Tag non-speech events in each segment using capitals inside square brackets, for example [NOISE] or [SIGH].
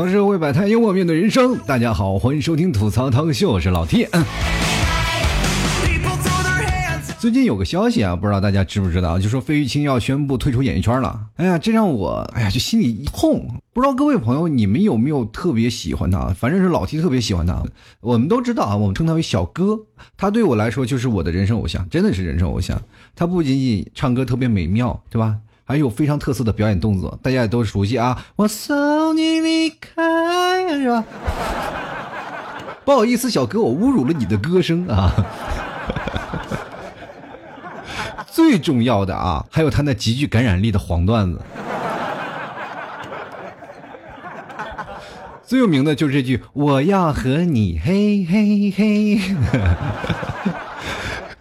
槽社会百态，幽默面对人生。大家好，欢迎收听吐槽汤秀，我是老 T。最近有个消息啊，不知道大家知不知道，就说费玉清要宣布退出演艺圈了。哎呀，这让我哎呀就心里一痛。不知道各位朋友你们有没有特别喜欢他？反正是老 T 特别喜欢他。我们都知道啊，我们称他为小哥，他对我来说就是我的人生偶像，真的是人生偶像。他不仅仅唱歌特别美妙，对吧？还有非常特色的表演动作，大家也都熟悉啊。我送你离开，是吧？[LAUGHS] 不好意思，小哥，我侮辱了你的歌声啊。[LAUGHS] 最重要的啊，还有他那极具感染力的黄段子。[LAUGHS] 最有名的就是这句“我要和你嘿嘿嘿”。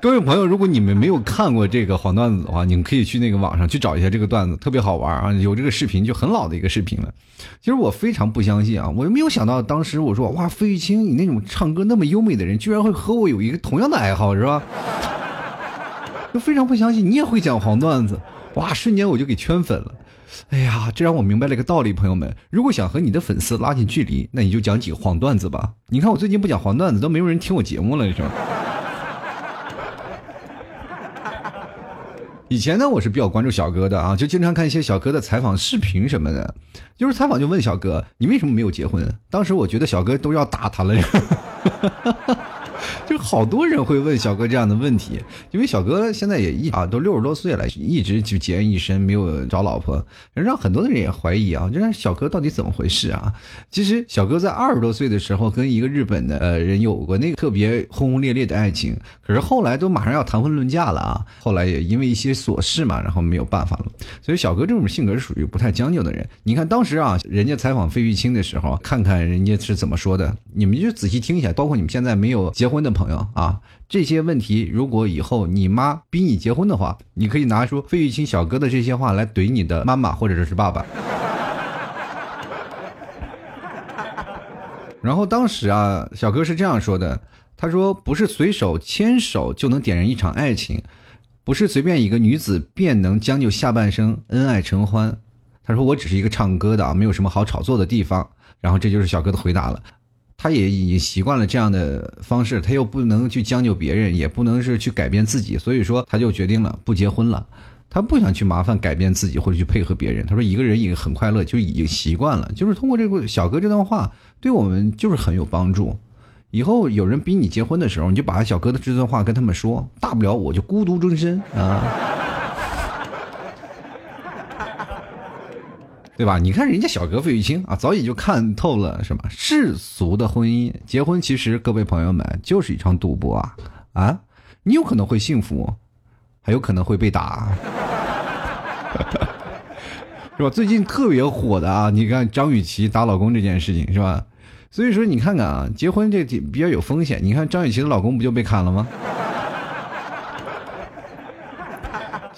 各位朋友，如果你们没有看过这个黄段子的话，你们可以去那个网上去找一下这个段子，特别好玩啊！有这个视频就很老的一个视频了。其实我非常不相信啊，我没有想到当时我说哇，费玉清，你那种唱歌那么优美的人，居然会和我有一个同样的爱好，是吧？就非常不相信你也会讲黄段子，哇！瞬间我就给圈粉了。哎呀，这让我明白了一个道理，朋友们，如果想和你的粉丝拉近距离，那你就讲几个黄段子吧。你看我最近不讲黄段子，都没有人听我节目了，是吧？以前呢，我是比较关注小哥的啊，就经常看一些小哥的采访视频什么的。就是采访就问小哥，你为什么没有结婚？当时我觉得小哥都要打他了。好多人会问小哥这样的问题，因为小哥现在也一啊都六十多岁了，一直就孑然一身，没有找老婆，让很多的人也怀疑啊，就让小哥到底怎么回事啊？其实小哥在二十多岁的时候跟一个日本的呃人有过那个特别轰轰烈烈的爱情，可是后来都马上要谈婚论嫁了啊，后来也因为一些琐事嘛，然后没有办法了。所以小哥这种性格是属于不太将就的人。你看当时啊，人家采访费玉清的时候，看看人家是怎么说的，你们就仔细听一下，包括你们现在没有结婚的朋友啊，这些问题如果以后你妈逼你结婚的话，你可以拿出费玉清小哥的这些话来怼你的妈妈或者是爸爸。[LAUGHS] 然后当时啊，小哥是这样说的，他说：“不是随手牵手就能点燃一场爱情，不是随便一个女子便能将就下半生恩爱成欢。”他说：“我只是一个唱歌的啊，没有什么好炒作的地方。”然后这就是小哥的回答了。他也已经习惯了这样的方式，他又不能去将就别人，也不能是去改变自己，所以说他就决定了不结婚了。他不想去麻烦改变自己或者去配合别人。他说一个人已经很快乐，就已经习惯了。就是通过这个小哥这段话，对我们就是很有帮助。以后有人逼你结婚的时候，你就把小哥的这段话跟他们说，大不了我就孤独终身啊。对吧？你看人家小哥费玉清啊，早已就看透了什么世俗的婚姻，结婚其实各位朋友们就是一场赌博啊啊！你有可能会幸福，还有可能会被打，[LAUGHS] 是吧？最近特别火的啊，你看张雨绮打老公这件事情是吧？所以说你看看啊，结婚这比较有风险。你看张雨绮的老公不就被砍了吗？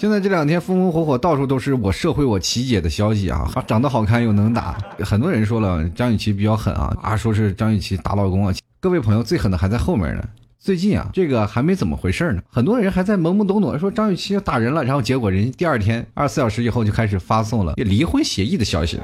现在这两天风风火火，到处都是我社会我琪姐的消息啊！长得好看又能打，很多人说了张雨绮比较狠啊啊，说是张雨绮打老公啊。各位朋友，最狠的还在后面呢。最近啊，这个还没怎么回事呢，很多人还在懵懵懂懂说张雨绮要打人了，然后结果人第二天二十四小时以后就开始发送了离婚协议的消息了。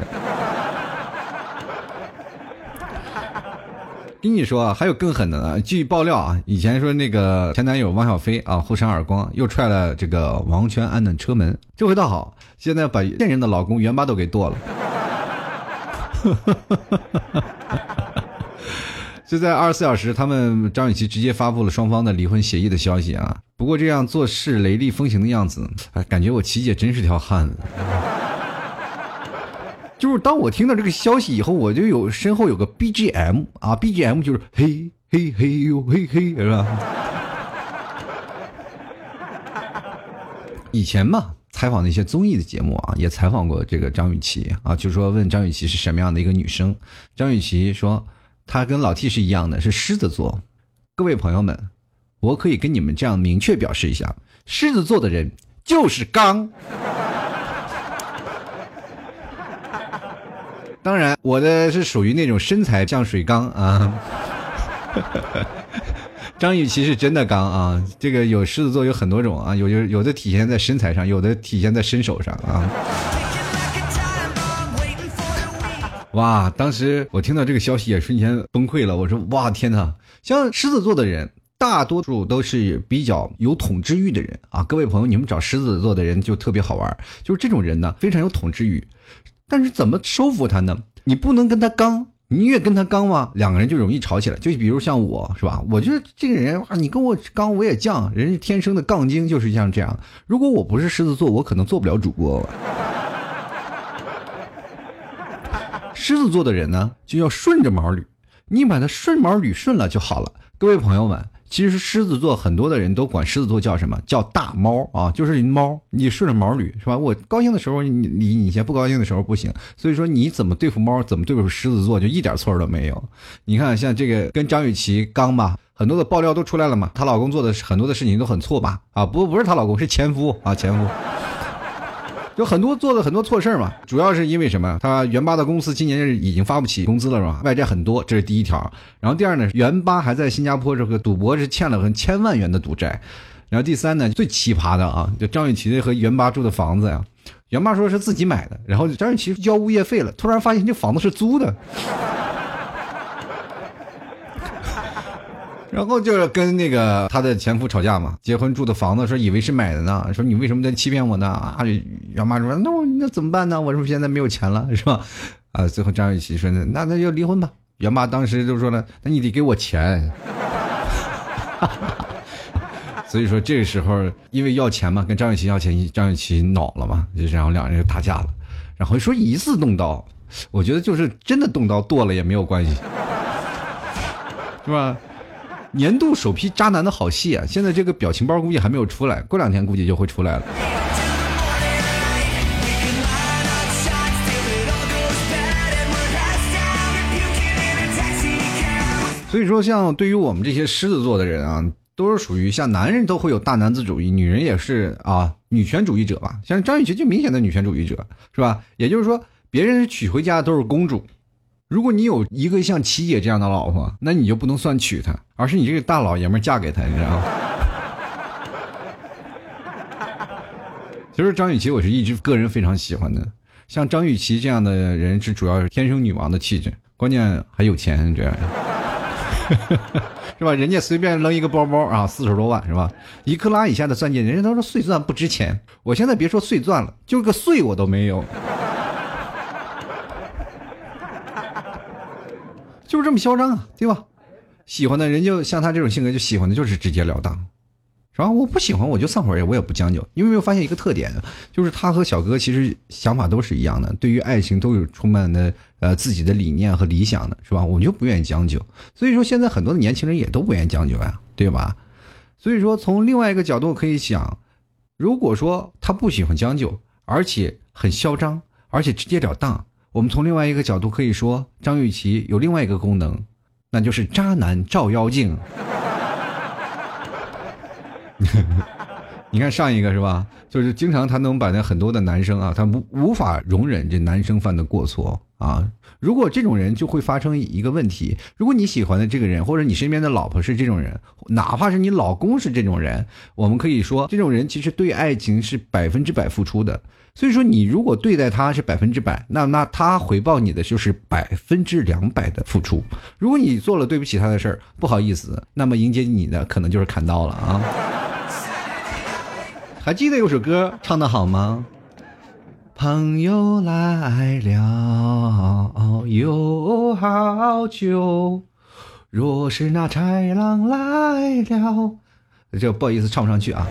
跟你说啊，还有更狠的呢。据爆料啊，以前说那个前男友汪小菲啊，互扇耳光，又踹了这个王全安的车门。这回倒好，现在把现任的老公元巴都给剁了。[LAUGHS] 就在二十四小时，他们张雨绮直接发布了双方的离婚协议的消息啊。不过这样做事雷厉风行的样子，哎，感觉我琪姐真是条汉子。就是当我听到这个消息以后，我就有身后有个 BGM 啊，BGM 就是嘿嘿嘿呦嘿嘿，是吧？[LAUGHS] 以前嘛，采访那些综艺的节目啊，也采访过这个张雨绮啊，就说问张雨绮是什么样的一个女生，张雨绮说她跟老 T 是一样的，是狮子座。各位朋友们，我可以跟你们这样明确表示一下，狮子座的人就是刚。当然，我的是属于那种身材像水缸啊。[LAUGHS] 张雨绮是真的刚啊，这个有狮子座有很多种啊，有有有的体现在身材上，有的体现在身手上啊。哇！当时我听到这个消息也瞬间崩溃了。我说哇天哪！像狮子座的人，大多数都是比较有统治欲的人啊。各位朋友，你们找狮子座的人就特别好玩，就是这种人呢，非常有统治欲。但是怎么收服他呢？你不能跟他刚，你越跟他刚嘛，两个人就容易吵起来。就比如像我是吧？我觉得这个人啊，你跟我刚我也犟，人家天生的杠精就是像这样。如果我不是狮子座，我可能做不了主播。狮子座的人呢，就要顺着毛捋，你把它顺毛捋顺了就好了。各位朋友们，其实狮子座很多的人都管狮子座叫什么？叫大猫啊，就是猫。你顺着毛捋是吧？我高兴的时候你你你先，不高兴的时候不行。所以说你怎么对付猫，怎么对付狮子座，就一点错都没有。你看像这个跟张雨绮刚吧，很多的爆料都出来了嘛，她老公做的很多的事情都很错吧？啊，不不是她老公，是前夫啊，前夫。有很多做了很多错事嘛，主要是因为什么？他元八的公司今年是已经发不起工资了，是吧？外债很多，这是第一条。然后第二呢，元八还在新加坡这个赌博是欠了很千万元的赌债。然后第三呢，最奇葩的啊，就张雨绮和元八住的房子呀，元八说是自己买的，然后张雨绮交物业费了，突然发现这房子是租的。[LAUGHS] 然后就是跟那个他的前夫吵架嘛，结婚住的房子说以为是买的呢，说你为什么在欺骗我呢？啊，袁妈说那我那怎么办呢？我是不是现在没有钱了，是吧？啊，最后张雨绮说那那那就离婚吧。袁妈当时就说了，那你得给我钱。[LAUGHS] 所以说这个时候因为要钱嘛，跟张雨绮要钱，张雨绮恼了嘛，就然后两人就打架了。然后说疑似动刀，我觉得就是真的动刀剁了也没有关系，是吧？年度首批渣男的好戏啊！现在这个表情包估计还没有出来，过两天估计就会出来了。所以说，像对于我们这些狮子座的人啊，都是属于像男人都会有大男子主义，女人也是啊女权主义者吧。像张雨绮就明显的女权主义者，是吧？也就是说，别人娶回家都是公主。如果你有一个像琪姐这样的老婆，那你就不能算娶她，而是你这个大老爷们嫁给她，你知道吗？其实张雨绮我是一直个人非常喜欢的，像张雨绮这样的人是主要是天生女王的气质，关键还有钱，这样 [LAUGHS] 是吧？人家随便扔一个包包啊，四十多万是吧？一克拉以下的钻戒，人家都说碎钻不值钱，我现在别说碎钻了，就个碎我都没有。[LAUGHS] 就是这么嚣张啊，对吧？喜欢的人就像他这种性格，就喜欢的就是直截了当，是吧？我不喜欢我就散伙，我也不将就。你有没有发现一个特点？就是他和小哥其实想法都是一样的，对于爱情都有充满的呃自己的理念和理想的，是吧？我就不愿意将就。所以说现在很多的年轻人也都不愿意将就呀，对吧？所以说从另外一个角度可以想，如果说他不喜欢将就，而且很嚣张，而且直截了当。我们从另外一个角度可以说，张雨绮有另外一个功能，那就是渣男照妖镜。[LAUGHS] 你看上一个是吧？就是经常他能把那很多的男生啊，他无无法容忍这男生犯的过错啊。如果这种人就会发生一个问题：如果你喜欢的这个人，或者你身边的老婆是这种人，哪怕是你老公是这种人，我们可以说，这种人其实对爱情是百分之百付出的。所以说，你如果对待他是百分之百，那那他回报你的就是百分之两百的付出。如果你做了对不起他的事儿，不好意思，那么迎接你的可能就是砍刀了啊！还记得有首歌唱的好吗？朋友来了有好酒，若是那豺狼来了，这不好意思唱不上去啊。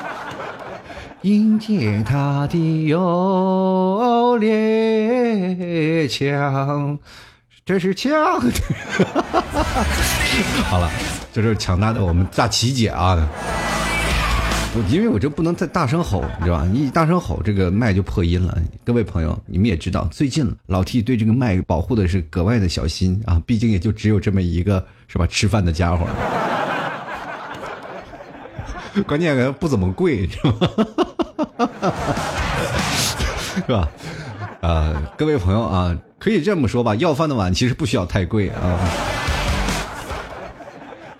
[LAUGHS] 迎接他的有猎枪，这是枪。[LAUGHS] 好了，这是强大的我们大齐姐啊！我因为我这不能再大声吼，你知道吧？一大声吼，这个麦就破音了。各位朋友，你们也知道，最近老 T 对这个麦保护的是格外的小心啊！毕竟也就只有这么一个，是吧？吃饭的家伙。[LAUGHS] 关键不怎么贵，是吧？[LAUGHS] 是吧？啊，各位朋友啊，可以这么说吧，要饭的碗其实不需要太贵啊。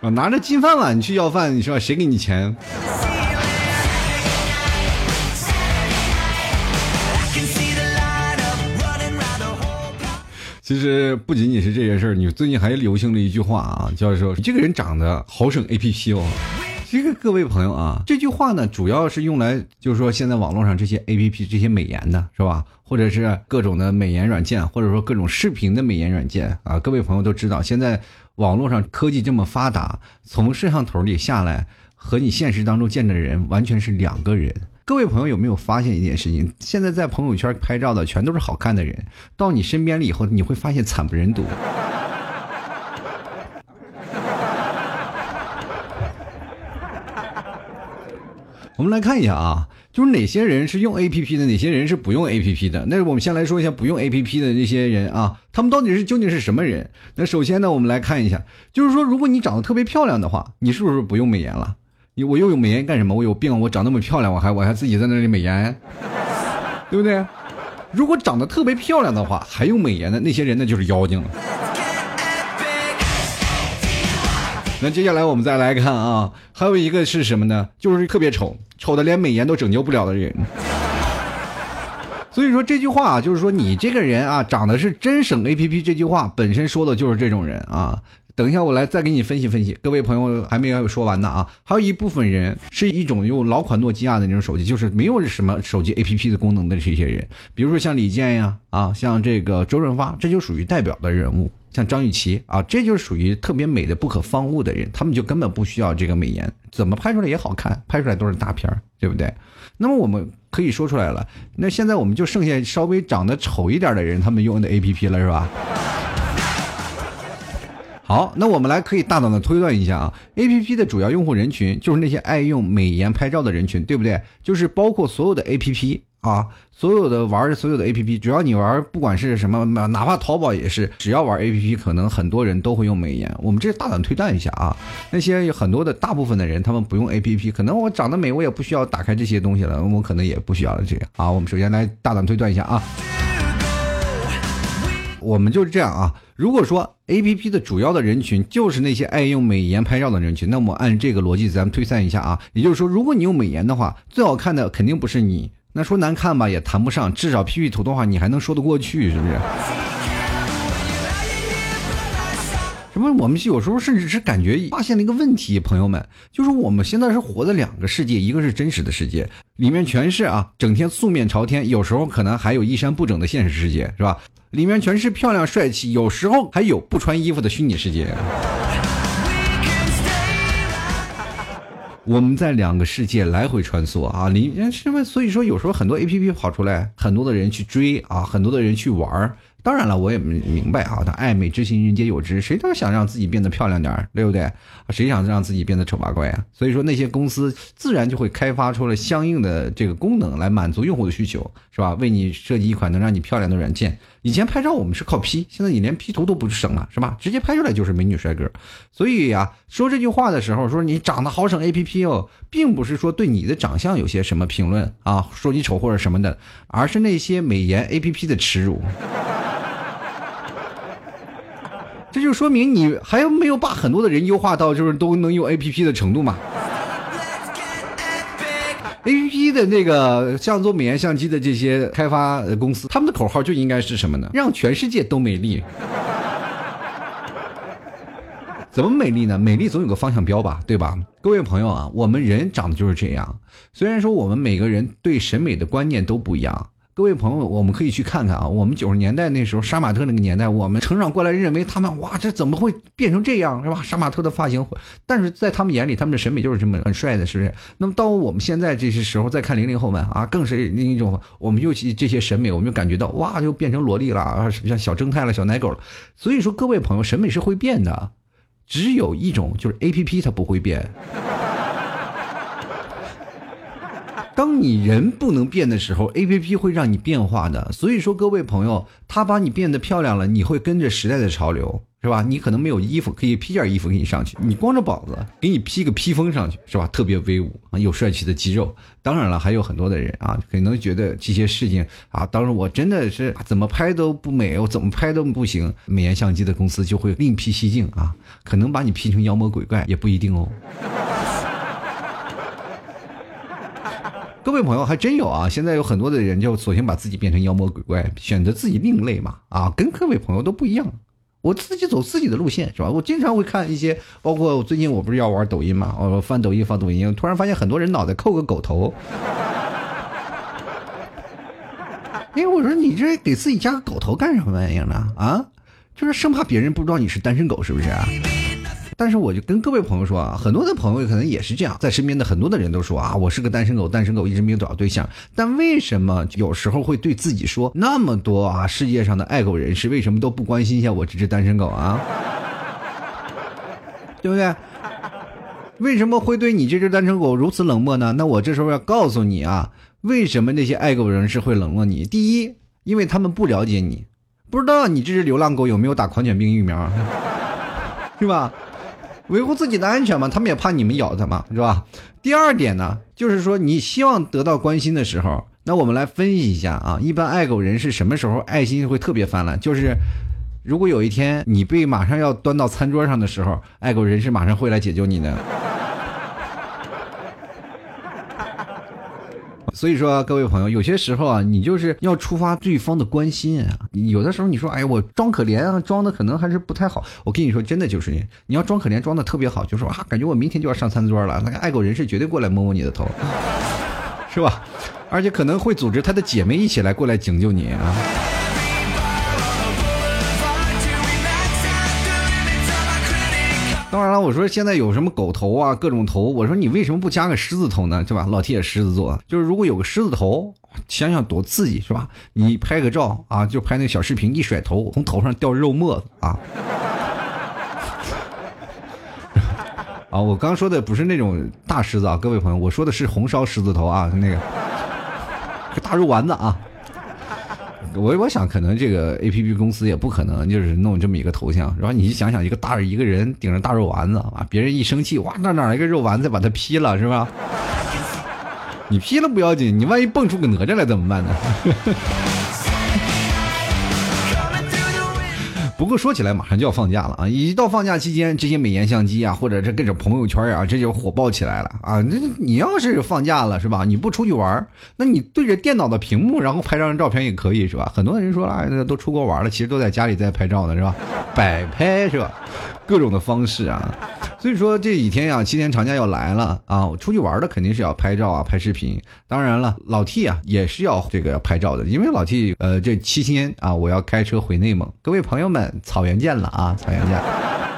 啊，拿着金饭碗去要饭，你说谁给你钱？其实不仅仅是这件事儿，你最近还流行了一句话啊，叫做“这个人长得好省 A P P 哦”。这个各位朋友啊，这句话呢，主要是用来就是说，现在网络上这些 A P P 这些美颜的是吧，或者是各种的美颜软件，或者说各种视频的美颜软件啊。各位朋友都知道，现在网络上科技这么发达，从摄像头里下来和你现实当中见的人完全是两个人。各位朋友有没有发现一件事情？现在在朋友圈拍照的全都是好看的人，到你身边了以后，你会发现惨不忍睹。[LAUGHS] 我们来看一下啊，就是哪些人是用 A P P 的，哪些人是不用 A P P 的。那我们先来说一下不用 A P P 的这些人啊，他们到底是究竟是什么人？那首先呢，我们来看一下，就是说，如果你长得特别漂亮的话，你是不是不用美颜了？我又有美颜干什么？我有病？我长那么漂亮，我还我还自己在那里美颜，对不对？如果长得特别漂亮的话，还用美颜的那些人，那就是妖精了。那接下来我们再来看啊，还有一个是什么呢？就是特别丑，丑的连美颜都拯救不了的人。所以说这句话啊，就是说你这个人啊，长得是真省 A P P。这句话本身说的就是这种人啊。等一下，我来再给你分析分析。各位朋友还没有说完呢啊！还有一部分人是一种用老款诺基亚的那种手机，就是没有什么手机 APP 的功能的这些人，比如说像李健呀啊，像这个周润发，这就属于代表的人物。像张雨绮啊，这就属于特别美的不可方物的人，他们就根本不需要这个美颜，怎么拍出来也好看，拍出来都是大片儿，对不对？那么我们可以说出来了，那现在我们就剩下稍微长得丑一点的人，他们用的 APP 了，是吧？好，那我们来可以大胆的推断一下啊，A P P 的主要用户人群就是那些爱用美颜拍照的人群，对不对？就是包括所有的 A P P 啊，所有的玩所有的 A P P，只要你玩，不管是什么，哪怕淘宝也是，只要玩 A P P，可能很多人都会用美颜。我们这大胆推断一下啊，那些有很多的大部分的人，他们不用 A P P，可能我长得美，我也不需要打开这些东西了，我可能也不需要了这个。好，我们首先来大胆推断一下啊。我们就是这样啊。如果说 A P P 的主要的人群就是那些爱用美颜拍照的人群，那么按这个逻辑，咱们推算一下啊。也就是说，如果你用美颜的话，最好看的肯定不是你。那说难看吧，也谈不上，至少 P P 图的话，你还能说得过去，是不是？什么？我们有时候甚至是感觉发现了一个问题，朋友们，就是我们现在是活在两个世界，一个是真实的世界，里面全是啊，整天素面朝天，有时候可能还有衣衫不整的现实世界，是吧？里面全是漂亮帅气，有时候还有不穿衣服的虚拟世界。我们在两个世界来回穿梭啊，里是吧？所以说有时候很多 A P P 跑出来，很多的人去追啊，很多的人去玩儿。当然了，我也明白啊，他爱美之心人皆有之，谁都想让自己变得漂亮点儿，对不对？谁想让自己变得丑八怪啊？所以说那些公司自然就会开发出了相应的这个功能来满足用户的需求，是吧？为你设计一款能让你漂亮的软件。以前拍照我们是靠 P，现在你连 P 图都不省了，是吧？直接拍出来就是美女帅哥。所以呀，说这句话的时候说你长得好省 A P P 哦，并不是说对你的长相有些什么评论啊，说你丑或者什么的，而是那些美颜 A P P 的耻辱。这就说明你还没有把很多的人优化到就是都能用 A P P 的程度嘛。A P P 的那个像做美颜相机的这些开发公司，他们的口号就应该是什么呢？让全世界都美丽。怎么美丽呢？美丽总有个方向标吧，对吧？各位朋友啊，我们人长得就是这样。虽然说我们每个人对审美的观念都不一样。各位朋友，我们可以去看看啊。我们九十年代那时候，杀马特那个年代，我们成长过来认为他们哇，这怎么会变成这样，是吧？杀马特的发型，但是在他们眼里，他们的审美就是这么很帅的，是不是？那么到我们现在这些时候再看零零后们啊，更是另一种，我们尤其这些审美，我们就感觉到哇，就变成萝莉了啊，像小正太了，小奶狗了。所以说，各位朋友，审美是会变的，只有一种就是 A P P 它不会变。当你人不能变的时候，A P P 会让你变化的。所以说，各位朋友，它把你变得漂亮了，你会跟着时代的潮流，是吧？你可能没有衣服，可以披件衣服给你上去；你光着膀子，给你披个披风上去，是吧？特别威武啊，有帅气的肌肉。当然了，还有很多的人啊，可能觉得这些事情啊，当时我真的是怎么拍都不美，我怎么拍都不行。美颜相机的公司就会另辟蹊径啊，可能把你 P 成妖魔鬼怪也不一定哦。各位朋友还真有啊！现在有很多的人就索性把自己变成妖魔鬼怪，选择自己另类嘛啊，跟各位朋友都不一样。我自己走自己的路线是吧？我经常会看一些，包括最近我不是要玩抖音嘛，我翻抖音翻抖音，突然发现很多人脑袋扣个狗头。哎我说你这给自己加个狗头干什么玩意儿呢？啊，就是生怕别人不知道你是单身狗是不是啊？但是我就跟各位朋友说啊，很多的朋友可能也是这样，在身边的很多的人都说啊，我是个单身狗，单身狗一直没有找到对象。但为什么有时候会对自己说那么多啊？世界上的爱狗人士为什么都不关心一下我这只单身狗啊？[LAUGHS] 对不对？为什么会对你这只单身狗如此冷漠呢？那我这时候要告诉你啊，为什么那些爱狗人士会冷落你？第一，因为他们不了解你，不知道你这只流浪狗有没有打狂犬病疫苗，[LAUGHS] 是吧？维护自己的安全嘛，他们也怕你们咬他嘛，是吧？第二点呢，就是说你希望得到关心的时候，那我们来分析一下啊，一般爱狗人士什么时候爱心会特别泛滥？就是如果有一天你被马上要端到餐桌上的时候，爱狗人士马上会来解救你的。所以说，各位朋友，有些时候啊，你就是要触发对方的关心啊。有的时候你说，哎，我装可怜啊，装的可能还是不太好。我跟你说，真的就是你，你要装可怜，装的特别好，就说啊，感觉我明天就要上餐桌了，那个爱狗人士绝对过来摸摸你的头，[LAUGHS] 是吧？而且可能会组织他的姐妹一起来过来拯救你啊。我说现在有什么狗头啊，各种头，我说你为什么不加个狮子头呢？对吧？老铁狮子座，就是如果有个狮子头，想想多刺激，是吧？你拍个照啊，就拍那小视频，一甩头，从头上掉肉沫子啊！啊，我刚说的不是那种大狮子啊，各位朋友，我说的是红烧狮子头啊，那个大肉丸子啊。我我想，可能这个 A P P 公司也不可能就是弄这么一个头像，然后你想想，一个大一个人顶着大肉丸子啊，别人一生气，哇，那哪来个肉丸子把他劈了是吧？你劈了不要紧，你万一蹦出个哪吒来怎么办呢？[LAUGHS] 不过说起来，马上就要放假了啊！一到放假期间，这些美颜相机啊，或者是各种朋友圈啊，这就火爆起来了啊！那你要是放假了是吧？你不出去玩，那你对着电脑的屏幕，然后拍张照片也可以是吧？很多人说了，都出国玩了，其实都在家里在拍照呢是吧？摆拍是吧？各种的方式啊！所以说这几天呀，七天长假要来了啊！我出去玩的肯定是要拍照啊，拍视频。当然了，老 T 啊也是要这个拍照的，因为老 T 呃这七天啊，我要开车回内蒙。各位朋友们，草原见了啊！草原见。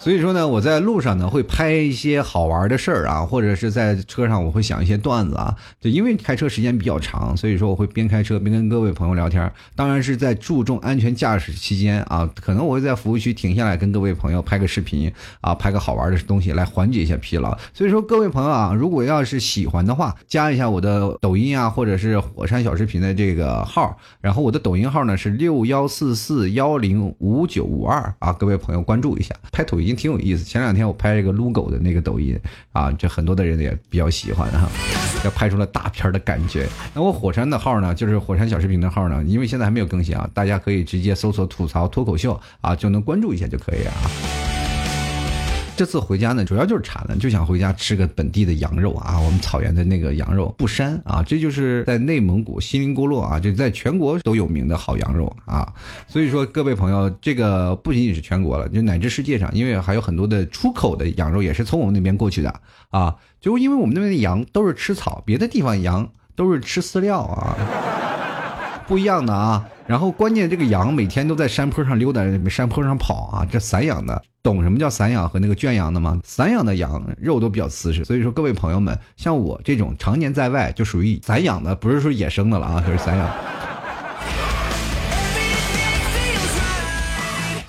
所以说呢，我在路上呢会拍一些好玩的事儿啊，或者是在车上我会想一些段子啊。就因为开车时间比较长，所以说我会边开车边跟各位朋友聊天。当然是在注重安全驾驶期间啊，可能我会在服务区停下来跟各位朋友拍个视频啊，拍个好玩的东西来缓解一下疲劳。所以说各位朋友啊，如果要是喜欢的话，加一下我的抖音啊，或者是火山小视频的这个号。然后我的抖音号呢是六幺四四幺零五九五二啊，各位朋友关注一下，拍抖音。挺有意思。前两天我拍一个撸狗的那个抖音啊，这很多的人也比较喜欢哈，要拍出了大片的感觉。那我火山的号呢，就是火山小视频的号呢，因为现在还没有更新啊，大家可以直接搜索吐槽脱口秀啊，就能关注一下就可以啊。这次回家呢，主要就是馋了，就想回家吃个本地的羊肉啊，我们草原的那个羊肉不膻啊，这就是在内蒙古锡林郭勒啊，这在全国都有名的好羊肉啊。所以说，各位朋友，这个不仅仅是全国了，就乃至世界上，因为还有很多的出口的羊肉也是从我们那边过去的啊。就因为我们那边的羊都是吃草，别的地方羊都是吃饲料啊，不一样的啊。然后关键这个羊每天都在山坡上溜达，山坡上跑啊，这散养的。懂什么叫散养和那个圈养的吗？散养的羊肉都比较瓷实，所以说各位朋友们，像我这种常年在外就属于散养的，不是说野生的了啊，就是散养。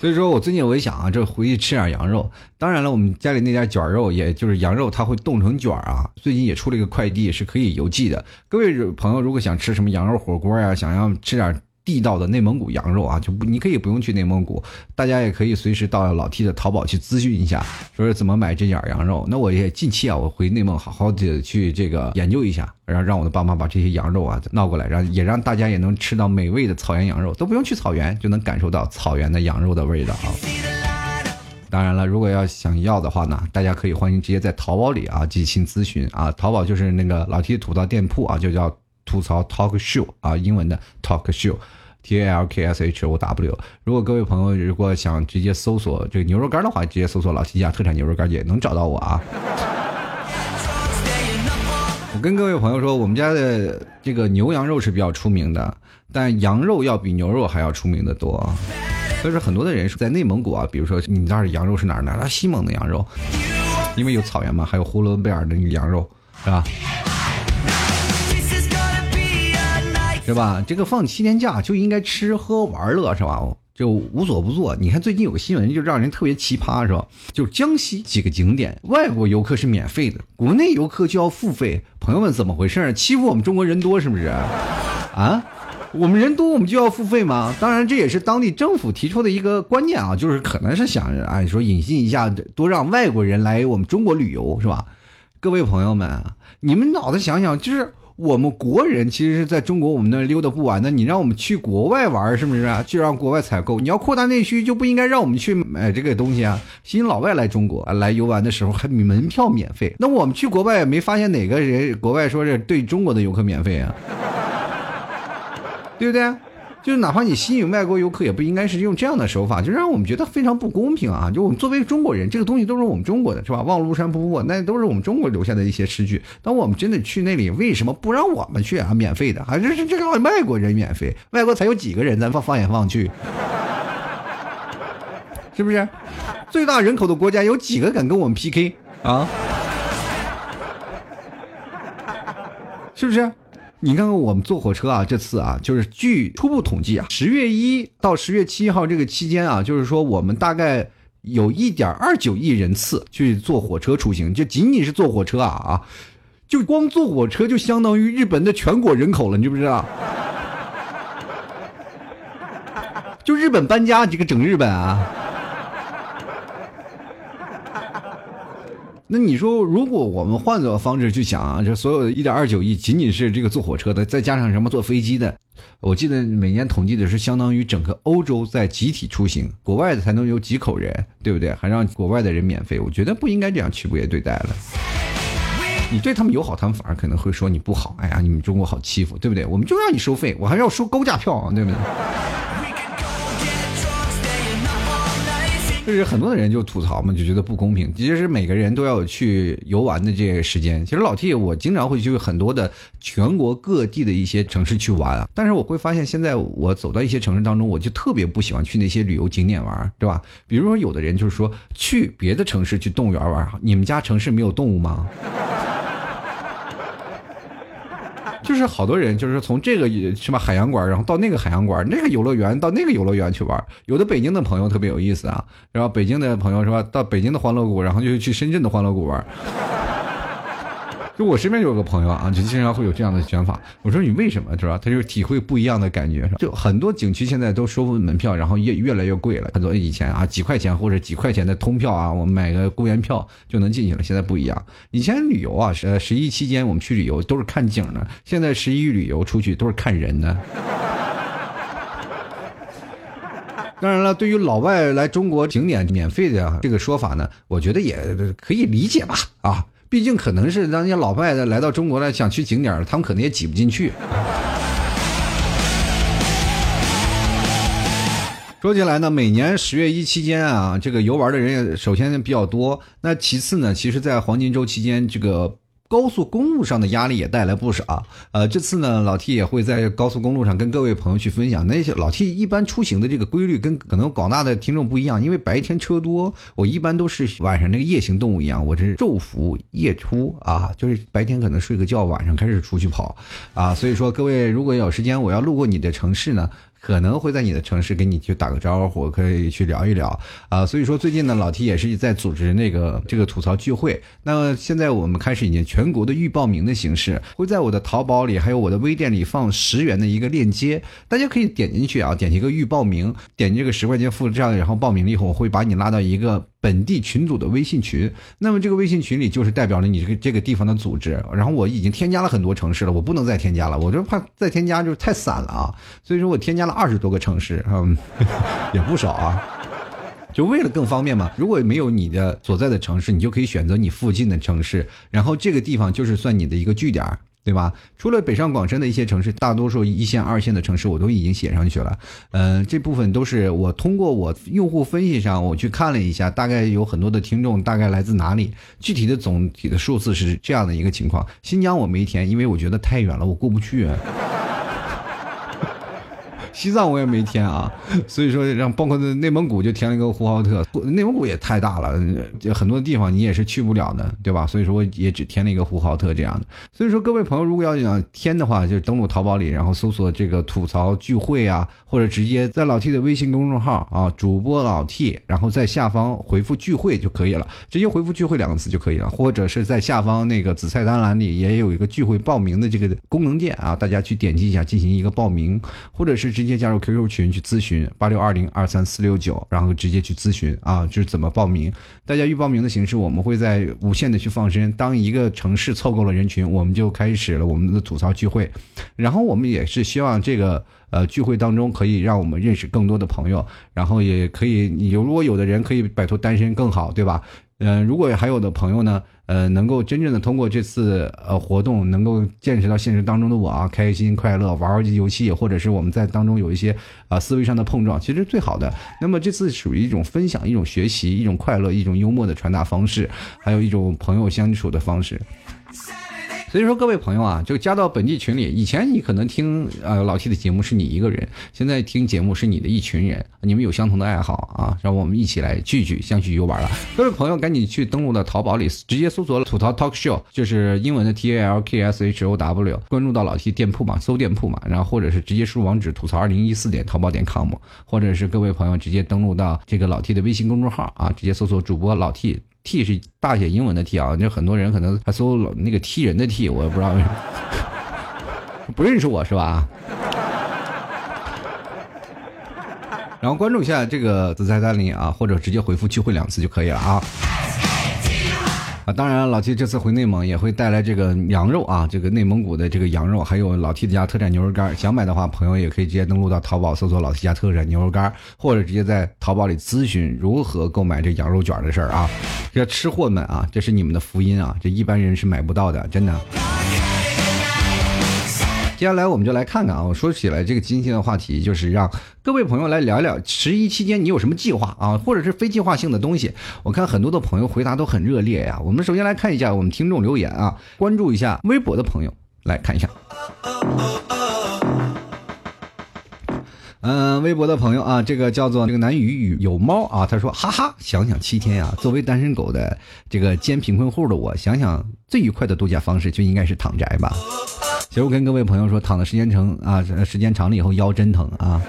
所以说我最近我一想啊，这回去吃点羊肉。当然了，我们家里那家卷肉，也就是羊肉，它会冻成卷啊。最近也出了一个快递，是可以邮寄的。各位朋友如果想吃什么羊肉火锅呀，想要吃点。地道的内蒙古羊肉啊，就不你可以不用去内蒙古，大家也可以随时到老 T 的淘宝去咨询一下，说是怎么买这点羊肉。那我也近期啊，我回内蒙好好的去这个研究一下，然后让我的爸妈把这些羊肉啊闹过来，让也让大家也能吃到美味的草原羊肉，都不用去草原就能感受到草原的羊肉的味道啊。当然了，如果要想要的话呢，大家可以欢迎直接在淘宝里啊进行咨询啊。淘宝就是那个老 T 吐槽店铺啊，就叫吐槽 Talk Show 啊，英文的 Talk Show，T A L K S H O W。如果各位朋友如果想直接搜索这个牛肉干的话，直接搜索老 T 家特产牛肉干也能找到我啊。我跟各位朋友说，我们家的这个牛羊肉是比较出名的，但羊肉要比牛肉还要出名的多。所以说，很多的人是在内蒙古啊，比如说你那儿羊肉是哪儿呢？西蒙的羊肉，因为有草原嘛，还有呼伦贝尔的那个羊肉，是吧？是吧？这个放七天假就应该吃喝玩乐，是吧？就无所不做。你看最近有个新闻，就让人特别奇葩，是吧？就江西几个景点，外国游客是免费的，国内游客就要付费。朋友们，怎么回事？欺负我们中国人多是不是？啊？我们人多，我们就要付费吗？当然，这也是当地政府提出的一个观念啊，就是可能是想着啊，说引进一下，多让外国人来我们中国旅游，是吧？各位朋友们，你们脑子想想，就是我们国人其实是在中国我们那溜达不完的，你让我们去国外玩，是不是啊？就让国外采购，你要扩大内需，就不应该让我们去买这个东西啊！吸引老外来中国来游玩的时候，还门票免费，那我们去国外也没发现哪个人国外说是对中国的游客免费啊？[LAUGHS] 对不对？就是哪怕你吸引外国游客，也不应该是用这样的手法，就让我们觉得非常不公平啊！就我们作为中国人，这个东西都是我们中国的，是吧？望庐山瀑布，那都是我们中国留下的一些诗句。当我们真的去那里，为什么不让我们去啊？免费的，还是这个外国人免费？外国才有几个人？咱放放眼望去，是不是？最大人口的国家有几个敢跟我们 PK 啊？是不是？你看看我们坐火车啊，这次啊，就是据初步统计啊，十月一到十月七号这个期间啊，就是说我们大概有一点二九亿人次去坐火车出行，就仅仅是坐火车啊啊，就光坐火车就相当于日本的全国人口了，你知不知道？[LAUGHS] 就日本搬家，这个整日本啊。那你说，如果我们换个方式去想啊，这所有的一点二九亿仅仅是这个坐火车的，再加上什么坐飞机的，我记得每年统计的是相当于整个欧洲在集体出行，国外的才能有几口人，对不对？还让国外的人免费，我觉得不应该这样区别对待了。你对他们友好，他们反而可能会说你不好。哎呀，你们中国好欺负，对不对？我们就让你收费，我还要收高价票啊，对不对？就是很多的人就吐槽嘛，就觉得不公平。其实每个人都要有去游玩的这个时间。其实老 T 我经常会去很多的全国各地的一些城市去玩啊。但是我会发现，现在我走到一些城市当中，我就特别不喜欢去那些旅游景点玩，对吧？比如说有的人就是说去别的城市去动物园玩，你们家城市没有动物吗？就是好多人，就是从这个什么海洋馆，然后到那个海洋馆，那个游乐园到那个游乐园去玩。有的北京的朋友特别有意思啊，然后北京的朋友是吧，到北京的欢乐谷，然后就去深圳的欢乐谷玩。就我身边有个朋友啊，就经常会有这样的想法。我说你为什么是吧？他就体会不一样的感觉。就很多景区现在都收门票，然后越越来越贵了。很多以前啊几块钱或者几块钱的通票啊，我们买个公园票就能进去了。现在不一样。以前旅游啊，呃十一期间我们去旅游都是看景的，现在十一旅游出去都是看人的。[LAUGHS] 当然了，对于老外来中国景点免费的这个说法呢，我觉得也可以理解吧。啊。毕竟可能是那些老外的来到中国来想去景点他们可能也挤不进去。说起来呢，每年十月一期间啊，这个游玩的人也首先比较多。那其次呢，其实，在黄金周期间，这个。高速公路上的压力也带来不少，呃，这次呢，老 T 也会在高速公路上跟各位朋友去分享那些老 T 一般出行的这个规律，跟可能广大的听众不一样，因为白天车多，我一般都是晚上那个夜行动物一样，我这是昼伏夜出啊，就是白天可能睡个觉，晚上开始出去跑，啊，所以说各位如果有时间，我要路过你的城市呢。可能会在你的城市给你去打个招呼，可以去聊一聊啊。所以说最近呢，老提也是在组织那个这个吐槽聚会。那现在我们开始已经全国的预报名的形式，会在我的淘宝里还有我的微店里放十元的一个链接，大家可以点进去啊，点一个预报名，点这个十块钱付账，然后报名了以后，我会把你拉到一个。本地群组的微信群，那么这个微信群里就是代表了你这个这个地方的组织。然后我已经添加了很多城市了，我不能再添加了，我就怕再添加就太散了啊。所以说我添加了二十多个城市，嗯，[LAUGHS] 也不少啊。就为了更方便嘛。如果没有你的所在的城市，你就可以选择你附近的城市，然后这个地方就是算你的一个据点。对吧？除了北上广深的一些城市，大多数一线、二线的城市我都已经写上去了。嗯，这部分都是我通过我用户分析上我去看了一下，大概有很多的听众大概来自哪里，具体的总体的数字是这样的一个情况。新疆我没填，因为我觉得太远了，我过不去。西藏我也没填啊，[LAUGHS] 所以说让包括内蒙古就填了一个呼和浩特，内蒙古也太大了，就很多地方你也是去不了的，对吧？所以说我也只填了一个呼和浩特这样的。所以说各位朋友如果要想填的话，就登录淘宝里，然后搜索这个吐槽聚会啊，或者直接在老 T 的微信公众号啊，主播老 T，然后在下方回复聚会就可以了，直接回复聚会两个字就可以了，或者是在下方那个紫菜单栏里也有一个聚会报名的这个功能键啊，大家去点击一下进行一个报名，或者是直接加入 QQ 群去咨询八六二零二三四六九，然后直接去咨询啊，就是怎么报名。大家预报名的形式，我们会在无限的去放生。当一个城市凑够了人群，我们就开始了我们的吐槽聚会。然后我们也是希望这个呃聚会当中可以让我们认识更多的朋友，然后也可以有如果有的人可以摆脱单身更好，对吧？嗯，如果还有的朋友呢？呃，能够真正的通过这次呃活动，能够见识到现实当中的我啊，开心快乐，玩玩游戏，或者是我们在当中有一些啊思维上的碰撞，其实最好的。那么这次属于一种分享，一种学习，一种快乐，一种幽默的传达方式，还有一种朋友相处的方式。所以说，各位朋友啊，就加到本地群里。以前你可能听呃老 T 的节目是你一个人，现在听节目是你的一群人，你们有相同的爱好啊，让我们一起来聚聚，相聚游玩了。各位朋友，赶紧去登录到淘宝里，直接搜索“吐槽 Talk Show”，就是英文的 T A L K S H O W，关注到老 T 店铺嘛，搜店铺嘛，然后或者是直接输入网址“吐槽二零一四点淘宝点 com”，或者是各位朋友直接登录到这个老 T 的微信公众号啊，直接搜索主播老 T。T 是大写英文的 T 啊，就很多人可能还搜那个踢人的 T，我也不知道为什么，[LAUGHS] 不认识我是吧？[LAUGHS] 然后关注一下这个紫菜蛋林啊，或者直接回复“聚会”两次就可以了啊。当然，老 T 这次回内蒙也会带来这个羊肉啊，这个内蒙古的这个羊肉，还有老 T 家特产牛肉干。想买的话，朋友也可以直接登录到淘宝搜索“老 T 家特产牛肉干”，或者直接在淘宝里咨询如何购买这羊肉卷的事儿啊。这吃货们啊，这是你们的福音啊，这一般人是买不到的，真的。接下来我们就来看看啊，我说起来这个今天的话题就是让各位朋友来聊一聊十一期间你有什么计划啊，或者是非计划性的东西。我看很多的朋友回答都很热烈呀。我们首先来看一下我们听众留言啊，关注一下微博的朋友来看一下。嗯，微博的朋友啊，这个叫做这个南雨雨有猫啊，他说哈哈，想想七天呀，作为单身狗的这个兼贫困户的我，想想最愉快的度假方式就应该是躺宅吧。其实我跟各位朋友说，躺的时间长啊，时间长了以后腰真疼啊。